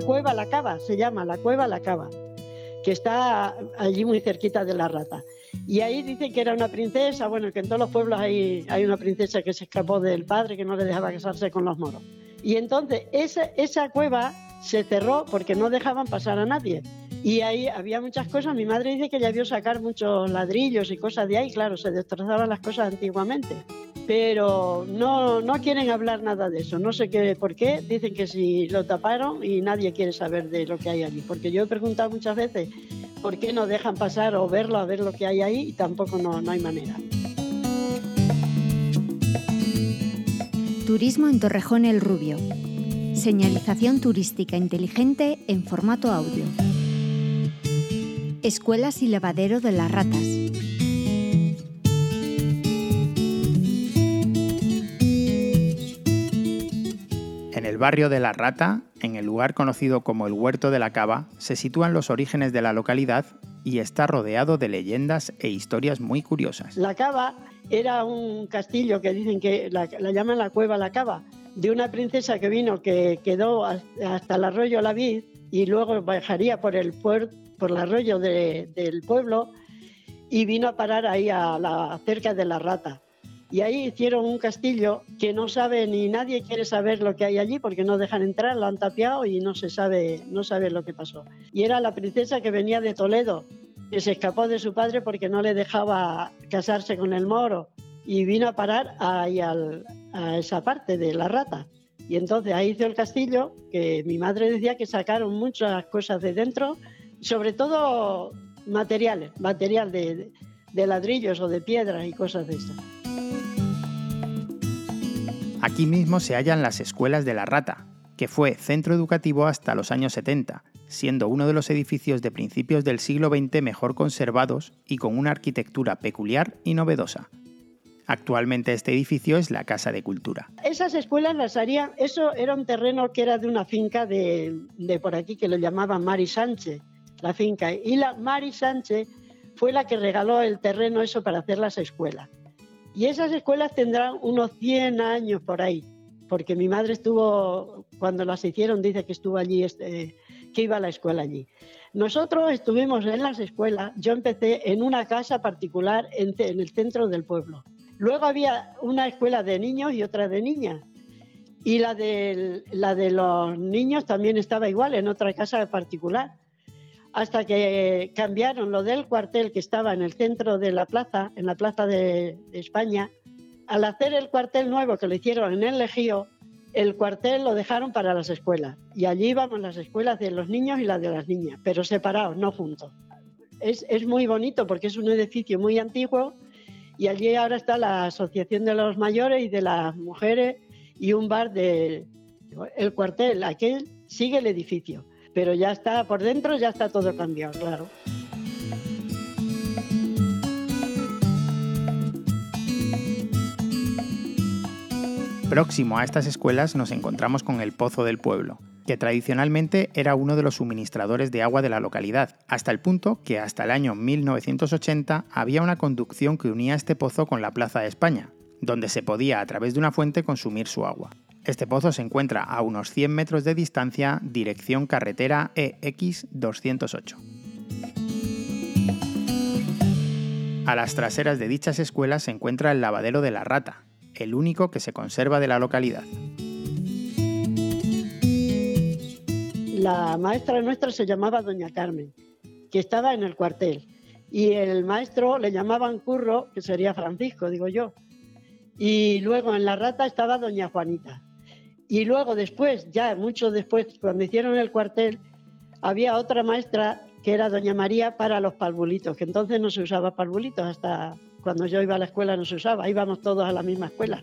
la cueva La Cava, se llama la cueva La Cava, que está allí muy cerquita de la rata. Y ahí dicen que era una princesa, bueno, que en todos los pueblos hay, hay una princesa que se escapó del padre, que no le dejaba casarse con los moros. Y entonces esa, esa cueva se cerró porque no dejaban pasar a nadie. Y ahí había muchas cosas. Mi madre dice que ya vio sacar muchos ladrillos y cosas de ahí. Claro, se destrozaban las cosas antiguamente. Pero no, no quieren hablar nada de eso. No sé qué, por qué. Dicen que si lo taparon y nadie quiere saber de lo que hay allí. Porque yo he preguntado muchas veces por qué no dejan pasar o verlo, a ver lo que hay ahí y tampoco no, no hay manera. Turismo en Torrejón el Rubio. Señalización turística inteligente en formato audio. Escuelas y lavadero de las ratas. Barrio de La Rata, en el lugar conocido como el Huerto de la Cava, se sitúan los orígenes de la localidad y está rodeado de leyendas e historias muy curiosas. La Cava era un castillo que dicen que la, llaman la Cueva La Cava, de una princesa que vino que quedó hasta el arroyo La Vid y luego bajaría por el, por el arroyo del pueblo y vino a parar ahí a la, cerca de la Rata. Y ahí hicieron un castillo que no sabe ni nadie quiere saber lo que hay allí porque no dejan entrar, lo han tapiado y no se sabe, no sabe lo que pasó. Y era la princesa que venía de Toledo, que se escapó de su padre porque no le dejaba casarse con el moro y vino a parar ahí a esa parte de la rata. Y entonces ahí hizo el castillo, que mi madre decía que sacaron muchas cosas de dentro, sobre todo materiales, material de, de ladrillos o de piedras y cosas de esas. Aquí mismo se hallan las escuelas de la Rata, que fue centro educativo hasta los años 70, siendo uno de los edificios de principios del siglo XX mejor conservados y con una arquitectura peculiar y novedosa. Actualmente este edificio es la Casa de Cultura. Esas escuelas las harían, eso era un terreno que era de una finca de, de por aquí que lo llamaban Mari Sánchez, la finca. Y la Mari Sánchez fue la que regaló el terreno eso para hacer las escuelas. Y esas escuelas tendrán unos 100 años por ahí, porque mi madre estuvo, cuando las hicieron, dice que estuvo allí, este, que iba a la escuela allí. Nosotros estuvimos en las escuelas, yo empecé en una casa particular en, el centro del pueblo. Luego había una escuela de niños y otra de niñas. Y la de, la de los niños también estaba igual, en otra casa particular hasta que cambiaron lo del cuartel que estaba en el centro de la plaza, en la plaza de, España. Al hacer el cuartel nuevo que lo hicieron en el Legío, el cuartel lo dejaron para las escuelas. Y allí íbamos las escuelas de los niños y las de las niñas, pero separados, no juntos. Es, es muy bonito porque es un edificio muy antiguo y allí ahora está la Asociación de los Mayores y de las Mujeres y un bar de el cuartel. Aquel sigue el edificio pero ya está por dentro, ya está todo cambiado, claro. Próximo a estas escuelas nos encontramos con el Pozo del Pueblo, que tradicionalmente era uno de los suministradores de agua de la localidad, hasta el punto que hasta el año 1980 había una conducción que unía este pozo con la Plaza de España, donde se podía a través de una fuente consumir su agua. Este pozo se encuentra a unos 100 metros de distancia, dirección carretera EX 208. A las traseras de dichas escuelas se encuentra el lavadero de la Rata, el único que se conserva de la localidad. La maestra nuestra se llamaba Doña Carmen, que estaba en el cuartel, y el maestro le llamaban Curro, que sería Francisco, digo yo. Y luego en la rata estaba Doña Juanita. Y luego después, ya mucho después, cuando hicieron el cuartel, había otra maestra que era Doña María para los palbulitos, que entonces no se usaba palbulitos, hasta cuando yo iba a la escuela no se usaba, íbamos todos a la misma escuela.